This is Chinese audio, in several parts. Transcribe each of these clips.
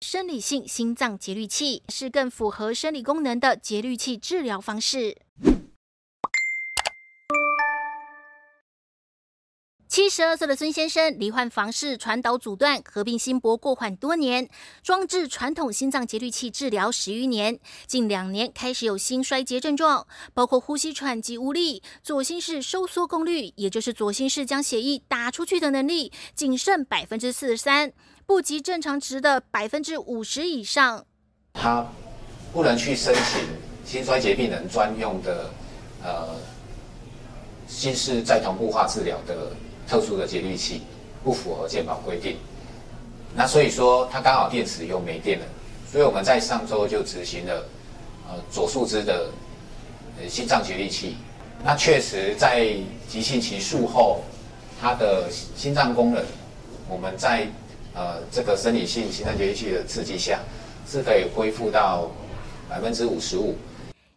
生理性心脏节律器是更符合生理功能的节律器治疗方式。七十二岁的孙先生罹患房室传导阻断，合并心搏过缓多年，装置传统心脏节律器治疗十余年，近两年开始有心衰竭症状，包括呼吸喘及无力，左心室收缩功率，也就是左心室将血液打出去的能力，仅剩百分之四十三，不及正常值的百分之五十以上。他不能去申请心衰竭病人专用的呃心室再同步化治疗的。特殊的节律器不符合健保规定，那所以说它刚好电池又没电了，所以我们在上周就执行了呃左树枝的呃心脏节律器，那确实在急性期术后，它的心脏功能，我们在呃这个生理性心脏节律器的刺激下，是可以恢复到百分之五十五。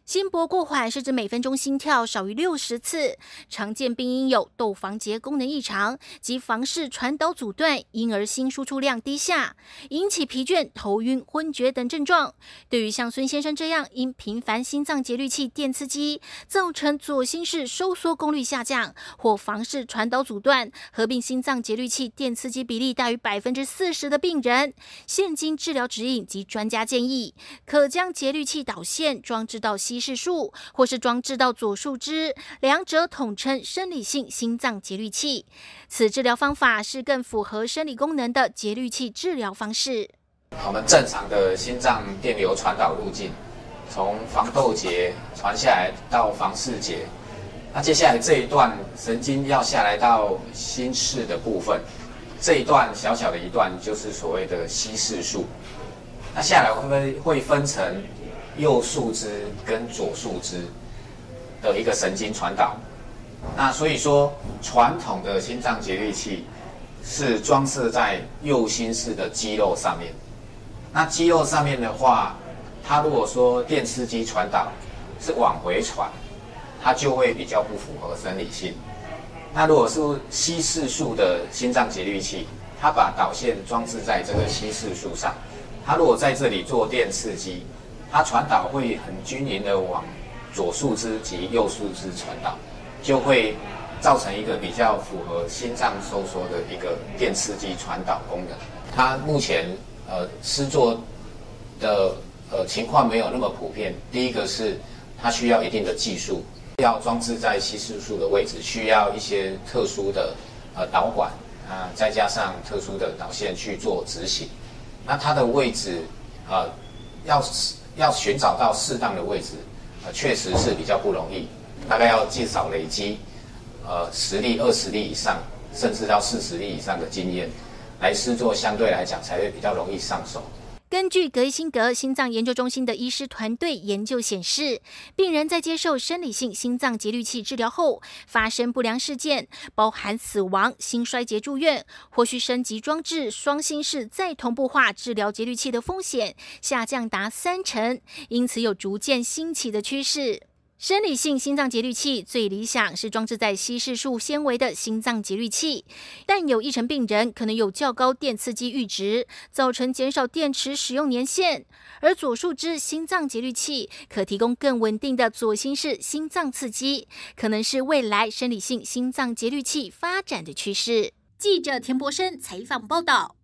心搏过缓是指每分钟心跳少于六十次，常见病因有窦房结功能异常及房室传导阻断，因而心输出量低下，引起疲倦、头晕、昏厥等症状。对于像孙先生这样因频繁心脏节律器电刺激，造成左心室收缩功率下降，或房室传导阻断合并心脏节律器电刺激比例大于百分之四十的病人，现今治疗指引及专家建议，可将节律器导线装置到心。视术，或是装置到左树枝，两者统称生理性心脏节律器。此治疗方法是更符合生理功能的节律器治疗方式。我们正常的心脏电流传导路径，从房窦节传下来到房室节，那接下来这一段神经要下来到心室的部分，这一段小小的一段就是所谓的稀释术。那下来会不会会分成？右树枝跟左树枝的一个神经传导，那所以说传统的心脏节律器是装饰在右心室的肌肉上面。那肌肉上面的话，它如果说电刺激传导是往回传，它就会比较不符合生理性。那如果是稀释术的心脏节律器，它把导线装置在这个稀释术上，它如果在这里做电刺激。它传导会很均匀的往左树枝及右树枝传导，就会造成一个比较符合心脏收缩的一个电刺激传导功能。它目前呃施作的呃情况没有那么普遍。第一个是它需要一定的技术，要装置在稀释术的位置，需要一些特殊的呃导管啊，再加上特殊的导线去做执行。那它的位置啊要。要寻找到适当的位置，呃，确实是比较不容易，大概要至少累积，呃，十例、二十例以上，甚至到四十例以上的经验，来试做，相对来讲才会比较容易上手。根据格伊辛格心脏研究中心的医师团队研究显示，病人在接受生理性心脏节律器治疗后，发生不良事件，包含死亡、心衰竭住院，或需升级装置双心室再同步化治疗节律器的风险下降达三成，因此有逐渐兴起的趋势。生理性心脏节律器最理想是装置在稀释术纤维的心脏节律器，但有一成病人可能有较高电刺激阈值，造成减少电池使用年限。而左树枝心脏节律器可提供更稳定的左心室心脏刺激，可能是未来生理性心脏节律器发展的趋势。记者田博生采访报道。